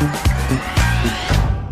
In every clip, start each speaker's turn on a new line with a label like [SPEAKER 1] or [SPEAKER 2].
[SPEAKER 1] Thank you.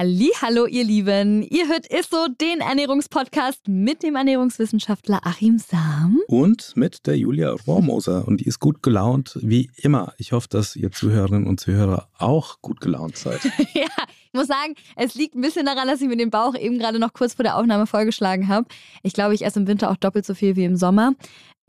[SPEAKER 2] Hallo, ihr Lieben. Ihr hört ISSO, den Ernährungspodcast mit dem Ernährungswissenschaftler Achim Sam.
[SPEAKER 1] Und mit der Julia Rohrmoser. Und die ist gut gelaunt, wie immer. Ich hoffe, dass ihr Zuhörerinnen und Zuhörer auch gut gelaunt seid.
[SPEAKER 2] ja, ich muss sagen, es liegt ein bisschen daran, dass ich mir den Bauch eben gerade noch kurz vor der Aufnahme vollgeschlagen habe. Ich glaube, ich esse im Winter auch doppelt so viel wie im Sommer.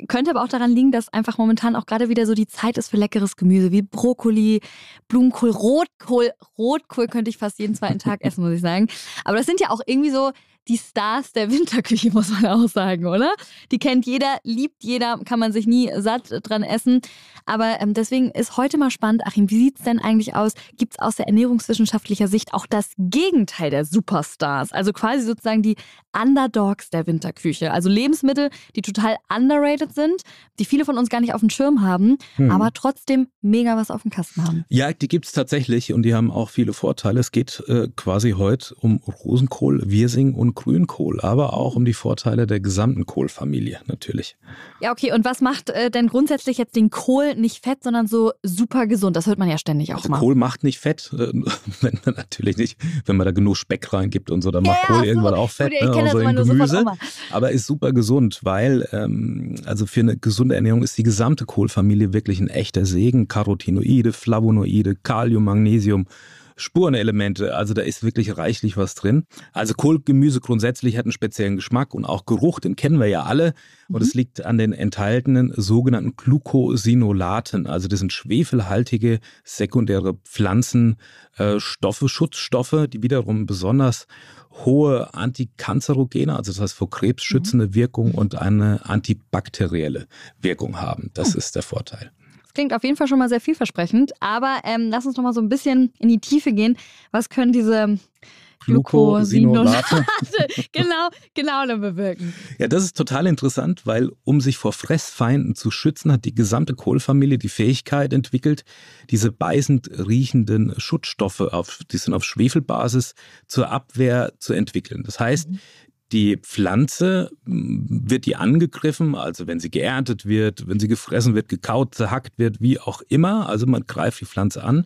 [SPEAKER 2] Könnte aber auch daran liegen, dass einfach momentan auch gerade wieder so die Zeit ist für leckeres Gemüse wie Brokkoli, Blumenkohl, Rotkohl. Rotkohl könnte ich fast jeden zweiten Tag essen, muss ich sagen. Aber das sind ja auch irgendwie so die Stars der Winterküche, muss man auch sagen, oder? Die kennt jeder, liebt jeder, kann man sich nie satt dran essen. Aber ähm, deswegen ist heute mal spannend, Achim, wie sieht es denn eigentlich aus? Gibt es aus der ernährungswissenschaftlicher Sicht auch das Gegenteil der Superstars? Also quasi sozusagen die Underdogs der Winterküche. Also Lebensmittel, die total underrated sind, die viele von uns gar nicht auf dem Schirm haben, hm. aber trotzdem mega was auf dem Kasten haben.
[SPEAKER 1] Ja, die gibt es tatsächlich und die haben auch viele Vorteile. Es geht äh, quasi heute um Rosenkohl, Wirsing und Grünkohl, aber auch um die Vorteile der gesamten Kohlfamilie natürlich.
[SPEAKER 2] Ja, okay. Und was macht äh, denn grundsätzlich jetzt den Kohl nicht fett, sondern so super gesund? Das hört man ja ständig auch
[SPEAKER 1] also
[SPEAKER 2] mal.
[SPEAKER 1] Kohl macht nicht fett, äh, wenn man natürlich nicht, wenn man da genug Speck reingibt und so, dann macht ja, Kohl so. irgendwann auch fett.
[SPEAKER 2] Ich ne, kenne das nur Gemüse,
[SPEAKER 1] aber ist super gesund, weil ähm, also für eine gesunde Ernährung ist die gesamte Kohlfamilie wirklich ein echter Segen. Carotinoide, Flavonoide, Kalium, Magnesium, Spurenelemente. Also da ist wirklich reichlich was drin. Also Kohlgemüse grundsätzlich hat einen speziellen Geschmack und auch Geruch, den kennen wir ja alle. Und es mhm. liegt an den enthaltenen sogenannten Glucosinolaten. Also das sind schwefelhaltige sekundäre Pflanzenstoffe, äh, Schutzstoffe, die wiederum besonders hohe antikanzerogene, also das heißt vor Krebs schützende mhm. Wirkung und eine antibakterielle Wirkung haben. Das oh. ist der Vorteil.
[SPEAKER 2] Das klingt auf jeden Fall schon mal sehr vielversprechend, aber ähm, lass uns noch mal so ein bisschen in die Tiefe gehen. Was können diese Glucosinolate genau, genau dann bewirken.
[SPEAKER 1] Ja, das ist total interessant, weil um sich vor Fressfeinden zu schützen, hat die gesamte Kohlfamilie die Fähigkeit entwickelt, diese beißend riechenden Schutzstoffe, auf, die sind auf Schwefelbasis, zur Abwehr zu entwickeln. Das heißt, mhm die Pflanze wird die angegriffen, also wenn sie geerntet wird, wenn sie gefressen wird, gekaut, zerhackt wird, wie auch immer, also man greift die Pflanze an,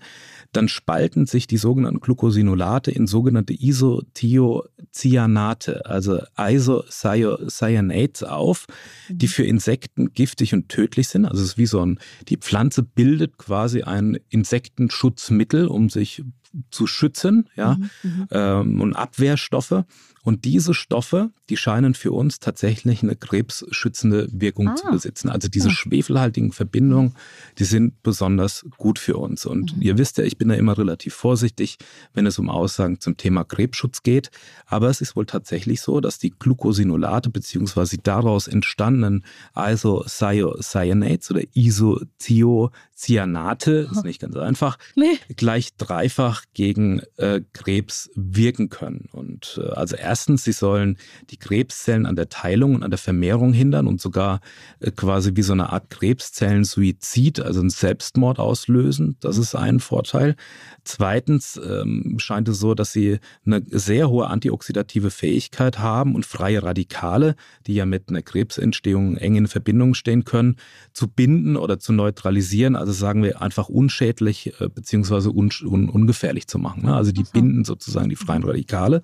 [SPEAKER 1] dann spalten sich die sogenannten Glucosinolate in sogenannte Isothiocyanate, also Isocyanates auf, die für Insekten giftig und tödlich sind. Also es ist wie so ein, die Pflanze bildet quasi ein Insektenschutzmittel, um sich zu schützen, ja, mhm, mhm. ähm, und Abwehrstoffe. Und diese Stoffe, die scheinen für uns tatsächlich eine krebsschützende Wirkung ah. zu besitzen. Also diese ja. schwefelhaltigen Verbindungen, die sind besonders gut für uns. Und mhm. ihr wisst ja, ich bin da immer relativ vorsichtig, wenn es um Aussagen zum Thema Krebsschutz geht. Aber es ist wohl tatsächlich so, dass die Glucosinolate beziehungsweise daraus entstandenen Isocyanates oder Isothiocyanate, ist nicht ganz einfach, nee. gleich dreifach gegen äh, Krebs wirken können. Und äh, also erstens, sie sollen die Krebszellen an der Teilung und an der Vermehrung hindern und sogar äh, quasi wie so eine Art Krebszellensuizid, also einen Selbstmord auslösen. Das ist ein Vorteil. Zweitens ähm, scheint es so, dass sie eine sehr hohe antioxidative Fähigkeit haben und freie Radikale, die ja mit einer Krebsentstehung eng in Verbindung stehen können, zu binden oder zu neutralisieren. Also sagen wir einfach unschädlich äh, beziehungsweise un un ungefährlich zu machen. Ne? Also die binden sozusagen die freien Radikale.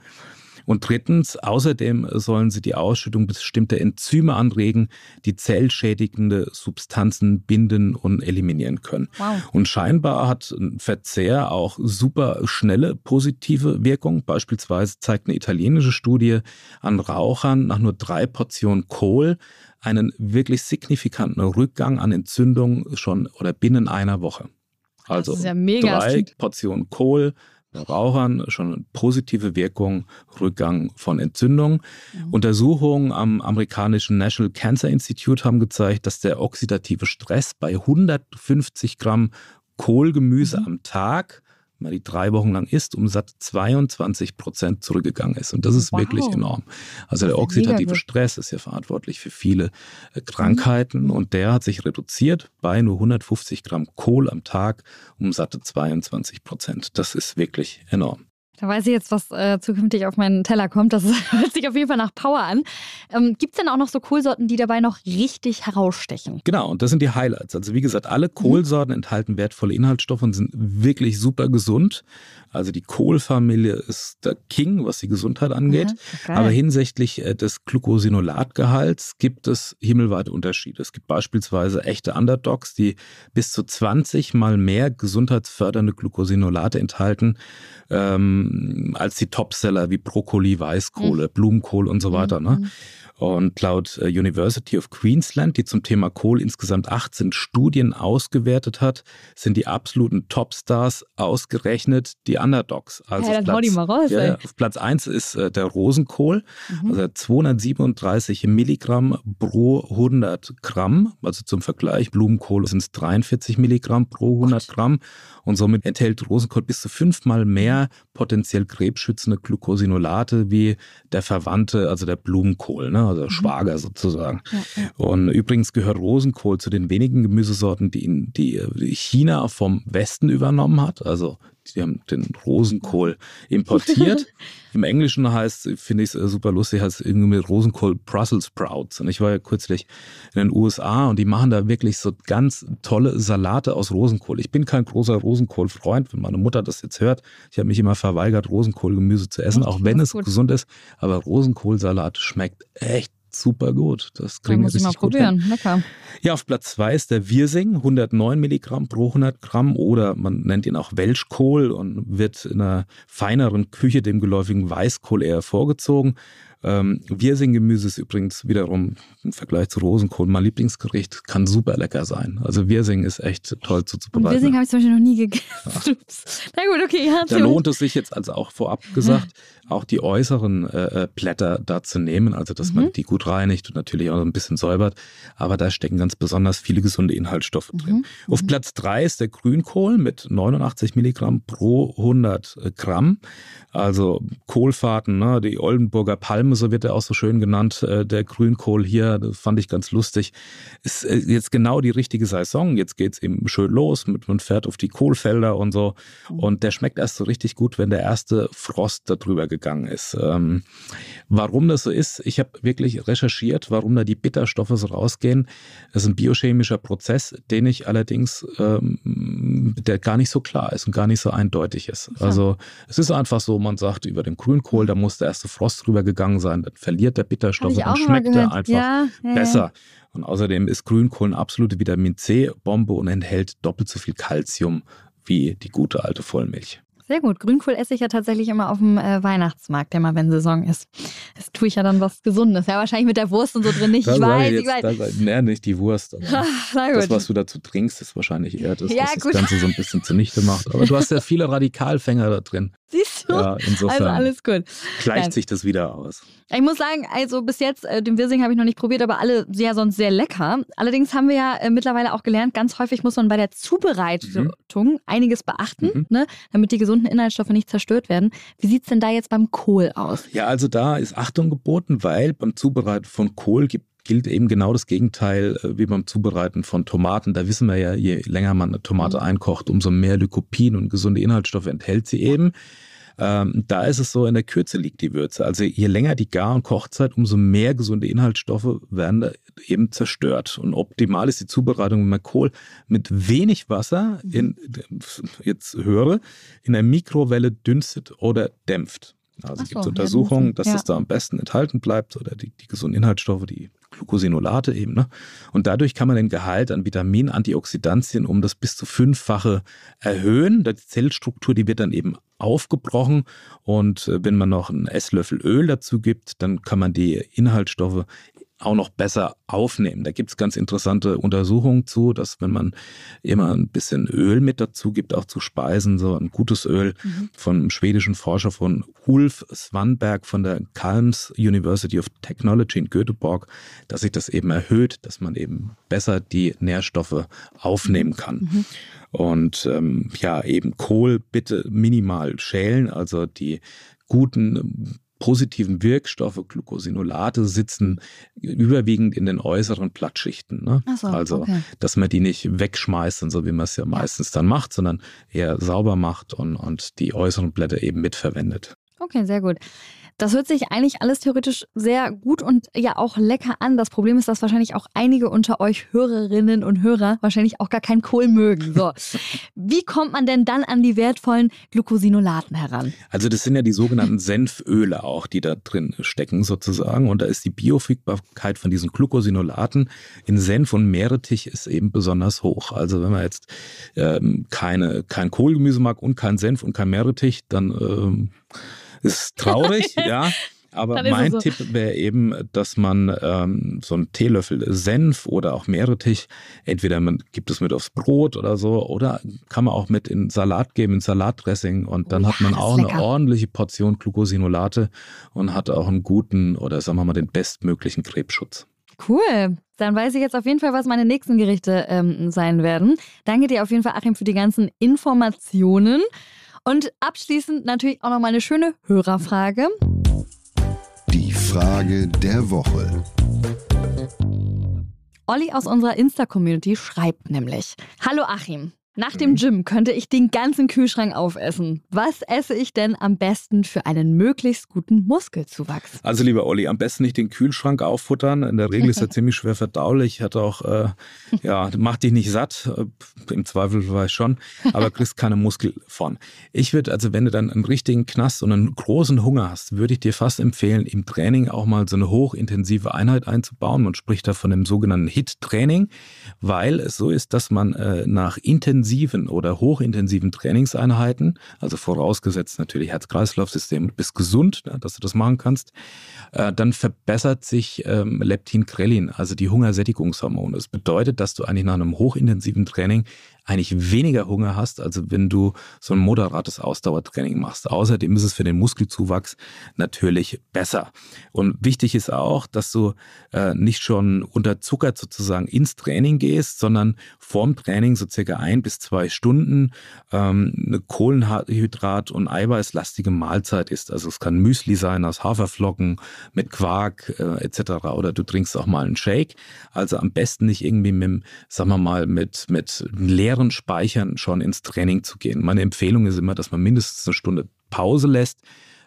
[SPEAKER 1] Und drittens, außerdem sollen sie die Ausschüttung bestimmter Enzyme anregen, die zellschädigende Substanzen binden und eliminieren können. Wow. Und scheinbar hat ein Verzehr auch super schnelle positive Wirkung. Beispielsweise zeigt eine italienische Studie an Rauchern nach nur drei Portionen Kohl einen wirklich signifikanten Rückgang an Entzündung schon oder binnen einer Woche. Also ja drei Portionen Kohl bei Rauchern schon positive Wirkung, Rückgang von Entzündung. Mhm. Untersuchungen am amerikanischen National Cancer Institute haben gezeigt, dass der oxidative Stress bei 150 Gramm Kohlgemüse mhm. am Tag mal die drei Wochen lang isst, um satt 22 Prozent zurückgegangen ist. Und das ist wow. wirklich enorm. Also der oxidative Stress ist ja verantwortlich für viele äh, Krankheiten mhm. und der hat sich reduziert bei nur 150 Gramm Kohl am Tag um satte 22 Prozent. Das ist wirklich enorm.
[SPEAKER 2] Da weiß ich jetzt, was äh, zukünftig auf meinen Teller kommt. Das hört sich auf jeden Fall nach Power an. Ähm, Gibt es denn auch noch so Kohlsorten, die dabei noch richtig herausstechen?
[SPEAKER 1] Genau, und das sind die Highlights. Also wie gesagt, alle mhm. Kohlsorten mhm. enthalten wertvolle Inhaltsstoffe und sind wirklich super gesund. Also die Kohlfamilie ist der King, was die Gesundheit angeht. Ja, Aber hinsichtlich äh, des Glucosinolatgehalts gibt es himmelweite Unterschiede. Es gibt beispielsweise echte Underdogs, die bis zu 20 mal mehr gesundheitsfördernde Glucosinolate enthalten ähm, als die Topseller wie Brokkoli, Weißkohle, mhm. Blumenkohl und so weiter. Ne? Und laut äh, University of Queensland, die zum Thema Kohl insgesamt 18 Studien ausgewertet hat, sind die absoluten Topstars ausgerechnet die Underdogs.
[SPEAKER 2] Also ja, Platz, mal raus, ja,
[SPEAKER 1] auf Platz 1 ist äh, der Rosenkohl, mhm. also 237 Milligramm pro 100 Gramm. Also zum Vergleich, Blumenkohl sind es 43 Milligramm pro 100 Gott. Gramm. Und somit enthält Rosenkohl bis zu fünfmal mehr potenziell krebsschützende Glucosinolate wie der Verwandte, also der Blumenkohl. Ne? Also. Schwager sozusagen. Ja, ja. Und übrigens gehört Rosenkohl zu den wenigen Gemüsesorten, die, in, die China vom Westen übernommen hat. Also die haben den Rosenkohl importiert. Im Englischen heißt, finde ich es äh, super lustig, heißt irgendwie mit Rosenkohl Brussels Sprouts. Und ich war ja kürzlich in den USA und die machen da wirklich so ganz tolle Salate aus Rosenkohl. Ich bin kein großer Rosenkohl-Freund, wenn meine Mutter das jetzt hört. Ich habe mich immer verweigert, Rosenkohlgemüse zu essen, auch wenn es gut. gesund ist. Aber Rosenkohlsalat schmeckt echt super gut. Das kriegen
[SPEAKER 2] muss ich mal probieren. Lecker.
[SPEAKER 1] Ja, auf Platz zwei ist der Wirsing, 109 Milligramm pro 100 Gramm oder man nennt ihn auch Welschkohl und wird in einer feineren Küche dem geläufigen Weißkohl eher vorgezogen. Ähm, Wirsinggemüse ist übrigens wiederum im Vergleich zu Rosenkohl mein Lieblingsgericht, kann super lecker sein. Also Wirsing ist echt toll zuzubereiten. Und
[SPEAKER 2] Wirsing habe ich zum Beispiel noch nie gegessen. Na gut, okay. Ja,
[SPEAKER 1] da lohnt es sich jetzt also auch vorab gesagt, auch die äußeren äh, äh, Blätter da zu nehmen, also dass mhm. man die gut reinigt und natürlich auch ein bisschen säubert. Aber da stecken ganz besonders viele gesunde Inhaltsstoffe drin. Mhm. Auf mhm. Platz drei ist der Grünkohl mit 89 Milligramm pro 100 Gramm. Also Kohlfahrten, ne? die Oldenburger Palme, so wird er auch so schön genannt, äh, der Grünkohl hier, das fand ich ganz lustig. Ist äh, jetzt genau die richtige Saison. Jetzt geht es eben schön los, mit, man fährt auf die Kohlfelder und so. Mhm. Und der schmeckt erst so richtig gut, wenn der erste Frost darüber gegangen ist. Ähm, warum das so ist, ich habe wirklich recherchiert, warum da die Bitterstoffe so rausgehen. Das ist ein biochemischer Prozess, den ich allerdings, ähm, der gar nicht so klar ist und gar nicht so eindeutig ist. Also es ist einfach so, man sagt über den Grünkohl, da muss der erste Frost drüber gegangen sein, dann verliert der Bitterstoff und dann schmeckt er einfach ja, ja, besser. Ja. Und außerdem ist Grünkohl eine absolute Vitamin C-Bombe und enthält doppelt so viel Kalzium wie die gute alte Vollmilch.
[SPEAKER 2] Sehr gut. Grünkohl esse ich ja tatsächlich immer auf dem äh, Weihnachtsmarkt, immer wenn Saison ist. Das tue ich ja dann was Gesundes. Ja, wahrscheinlich mit der Wurst und so drin nicht. Ich weiß,
[SPEAKER 1] jetzt, ich weiß. Nee, nicht die Wurst. das, was du dazu trinkst, ist wahrscheinlich eher das, ja, was gut. das Ganze so ein bisschen zunichte macht. Aber du hast ja viele Radikalfänger da drin.
[SPEAKER 2] Siehst du? Ja, insofern also alles gut.
[SPEAKER 1] Gleicht sich das wieder aus.
[SPEAKER 2] Ich muss sagen, also bis jetzt, äh, den Wirsing habe ich noch nicht probiert, aber alle ja sonst sehr lecker. Allerdings haben wir ja äh, mittlerweile auch gelernt, ganz häufig muss man bei der Zubereitung mhm. einiges beachten, mhm. ne, damit die gesunden Inhaltsstoffe nicht zerstört werden. Wie sieht es denn da jetzt beim Kohl aus?
[SPEAKER 1] Ja, also da ist Achtung geboten, weil beim Zubereiten von Kohl gibt gilt eben genau das Gegenteil äh, wie beim Zubereiten von Tomaten. Da wissen wir ja, je länger man eine Tomate mhm. einkocht, umso mehr Lycopin und gesunde Inhaltsstoffe enthält sie eben. Ähm, da ist es so, in der Kürze liegt die Würze. Also je länger die Gar- und Kochzeit, umso mehr gesunde Inhaltsstoffe werden da eben zerstört. Und optimal ist die Zubereitung, wenn man Kohl mit wenig Wasser in, jetzt höre, in der Mikrowelle dünstet oder dämpft. Also es gibt Untersuchungen, dass ja. das da am besten enthalten bleibt oder die, die gesunden Inhaltsstoffe, die Glucosinolate eben. Ne? Und dadurch kann man den Gehalt an Vitamin, Antioxidantien um das bis zu fünffache erhöhen. Die Zellstruktur, die wird dann eben aufgebrochen und äh, wenn man noch einen Esslöffel Öl dazu gibt, dann kann man die Inhaltsstoffe auch noch besser aufnehmen. Da gibt es ganz interessante Untersuchungen zu, dass wenn man immer ein bisschen Öl mit dazu gibt, auch zu Speisen, so ein gutes Öl mhm. von einem schwedischen Forscher von Ulf Svanberg von der Calms University of Technology in Göteborg, dass sich das eben erhöht, dass man eben besser die Nährstoffe aufnehmen kann. Mhm. Und ähm, ja, eben Kohl bitte minimal schälen, also die guten positiven Wirkstoffe, Glucosinolate, sitzen überwiegend in den äußeren Blattschichten. Ne? So, also, okay. dass man die nicht wegschmeißt, und so wie man es ja meistens dann macht, sondern eher sauber macht und, und die äußeren Blätter eben mitverwendet.
[SPEAKER 2] Okay, sehr gut. Das hört sich eigentlich alles theoretisch sehr gut und ja auch lecker an. Das Problem ist, dass wahrscheinlich auch einige unter euch Hörerinnen und Hörer wahrscheinlich auch gar keinen Kohl mögen. So. Wie kommt man denn dann an die wertvollen Glucosinolaten heran?
[SPEAKER 1] Also das sind ja die sogenannten Senföle auch, die da drin stecken sozusagen. Und da ist die Bioverfügbarkeit von diesen Glucosinolaten in Senf und Meerrettich ist eben besonders hoch. Also wenn man jetzt ähm, keine, kein Kohlgemüse mag und kein Senf und kein Meerrettich, dann ähm, ist traurig, ja. Aber mein so. Tipp wäre eben, dass man ähm, so einen Teelöffel Senf oder auch Meerrettich, entweder man gibt es mit aufs Brot oder so, oder kann man auch mit in Salat geben, in Salatdressing und dann oh, hat man auch eine ordentliche Portion Glucosinolate und hat auch einen guten oder sagen wir mal den bestmöglichen Krebsschutz.
[SPEAKER 2] Cool. Dann weiß ich jetzt auf jeden Fall, was meine nächsten Gerichte ähm, sein werden. Danke dir auf jeden Fall, Achim, für die ganzen Informationen. Und abschließend natürlich auch noch mal eine schöne Hörerfrage.
[SPEAKER 3] Die Frage der Woche.
[SPEAKER 2] Olli aus unserer Insta-Community schreibt nämlich: Hallo Achim. Nach dem Gym könnte ich den ganzen Kühlschrank aufessen. Was esse ich denn am besten für einen möglichst guten Muskelzuwachs?
[SPEAKER 1] Also lieber Olli, am besten nicht den Kühlschrank auffuttern. In der Regel ist er ziemlich schwer verdaulich. Hat auch, äh, ja, macht dich nicht satt. Äh, Im Zweifel weiß schon, aber kriegst keine Muskel von. Ich würde also, wenn du dann einen richtigen Knast und einen großen Hunger hast, würde ich dir fast empfehlen, im Training auch mal so eine hochintensive Einheit einzubauen. Man spricht da von dem sogenannten HIT-Training, weil es so ist, dass man äh, nach intensiv intensiven oder hochintensiven Trainingseinheiten, also vorausgesetzt natürlich Herz-Kreislauf-System, bist gesund, dass du das machen kannst, äh, dann verbessert sich ähm, Leptin-Krelin, also die Hungersättigungshormone. Das bedeutet, dass du eigentlich nach einem hochintensiven Training eigentlich weniger Hunger hast, also wenn du so ein moderates Ausdauertraining machst. Außerdem ist es für den Muskelzuwachs natürlich besser. Und wichtig ist auch, dass du äh, nicht schon unterzuckert sozusagen ins Training gehst, sondern vorm Training so circa ein bis zwei Stunden ähm, eine Kohlenhydrat- und Eiweißlastige Mahlzeit ist. Also es kann Müsli sein aus Haferflocken mit Quark äh, etc. Oder du trinkst auch mal einen Shake. Also am besten nicht irgendwie mit, sagen wir mal, mit, mit leeren leeren Speichern schon ins Training zu gehen. Meine Empfehlung ist immer, dass man mindestens eine Stunde Pause lässt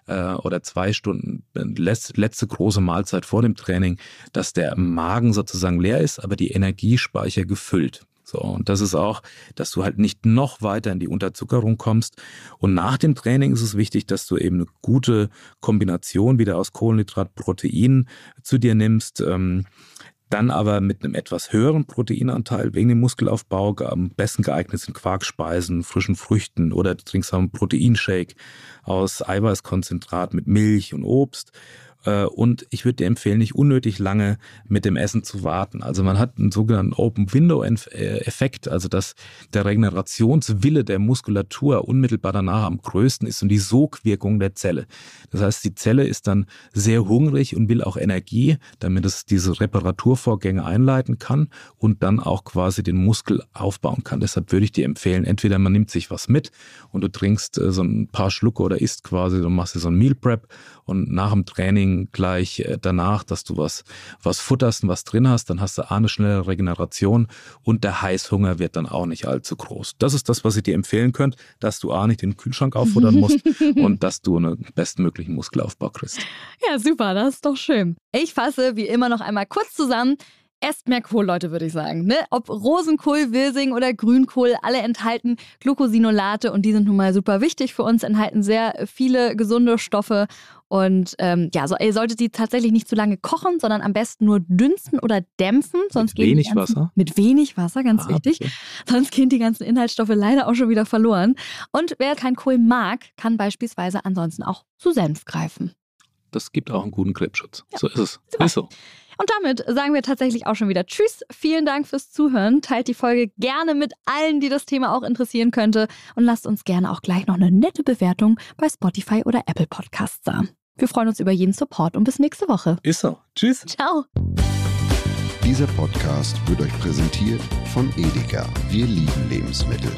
[SPEAKER 1] äh, oder zwei Stunden äh, letzte große Mahlzeit vor dem Training, dass der Magen sozusagen leer ist, aber die Energiespeicher gefüllt. So, und das ist auch, dass du halt nicht noch weiter in die Unterzuckerung kommst. Und nach dem Training ist es wichtig, dass du eben eine gute Kombination wieder aus Kohlenhydrat, Protein zu dir nimmst. Ähm, dann aber mit einem etwas höheren Proteinanteil wegen dem Muskelaufbau am besten geeignet sind Quarkspeisen, frischen Früchten oder du trinkst einen Proteinshake aus Eiweißkonzentrat mit Milch und Obst und ich würde dir empfehlen, nicht unnötig lange mit dem Essen zu warten. Also man hat einen sogenannten Open Window Effekt, also dass der Regenerationswille der Muskulatur unmittelbar danach am größten ist und die Sogwirkung der Zelle. Das heißt, die Zelle ist dann sehr hungrig und will auch Energie, damit es diese Reparaturvorgänge einleiten kann und dann auch quasi den Muskel aufbauen kann. Deshalb würde ich dir empfehlen, entweder man nimmt sich was mit und du trinkst äh, so ein paar Schlucke oder isst quasi, du machst dir so ein Meal Prep und nach dem Training gleich äh, danach, dass du was, was futterst und was drin hast, dann hast du A, eine schnelle Regeneration und der Heißhunger wird dann auch nicht allzu groß. Das ist das, was ich dir empfehlen könnte, dass du A, nicht den Kühlschrank auffuttern musst und dass du einen bestmöglichen Muskelaufbau kriegst.
[SPEAKER 2] Ja, super, das ist doch schön. Ich fasse wie immer noch einmal kurz zusammen. Esst mehr Kohl, Leute, würde ich sagen. Ne? Ob Rosenkohl, Wirsing oder Grünkohl, alle enthalten Glucosinolate und die sind nun mal super wichtig für uns, enthalten sehr viele gesunde Stoffe. Und ähm, ja, so, ihr solltet die tatsächlich nicht zu lange kochen, sondern am besten nur dünsten oder dämpfen. Sonst
[SPEAKER 1] mit wenig ganzen, Wasser?
[SPEAKER 2] Mit wenig Wasser, ganz ah, wichtig. Okay. Sonst gehen die ganzen Inhaltsstoffe leider auch schon wieder verloren. Und wer kein Kohl mag, kann beispielsweise ansonsten auch zu Senf greifen.
[SPEAKER 1] Das gibt auch einen guten Krebsschutz. Ja. So ist es.
[SPEAKER 2] Super. Ist so. Und damit sagen wir tatsächlich auch schon wieder Tschüss. Vielen Dank fürs Zuhören. Teilt die Folge gerne mit allen, die das Thema auch interessieren könnte. Und lasst uns gerne auch gleich noch eine nette Bewertung bei Spotify oder Apple Podcasts da. Wir freuen uns über jeden Support und bis nächste Woche.
[SPEAKER 1] Ist so. Tschüss.
[SPEAKER 2] Ciao.
[SPEAKER 3] Dieser Podcast wird euch präsentiert von Edeka. Wir lieben Lebensmittel.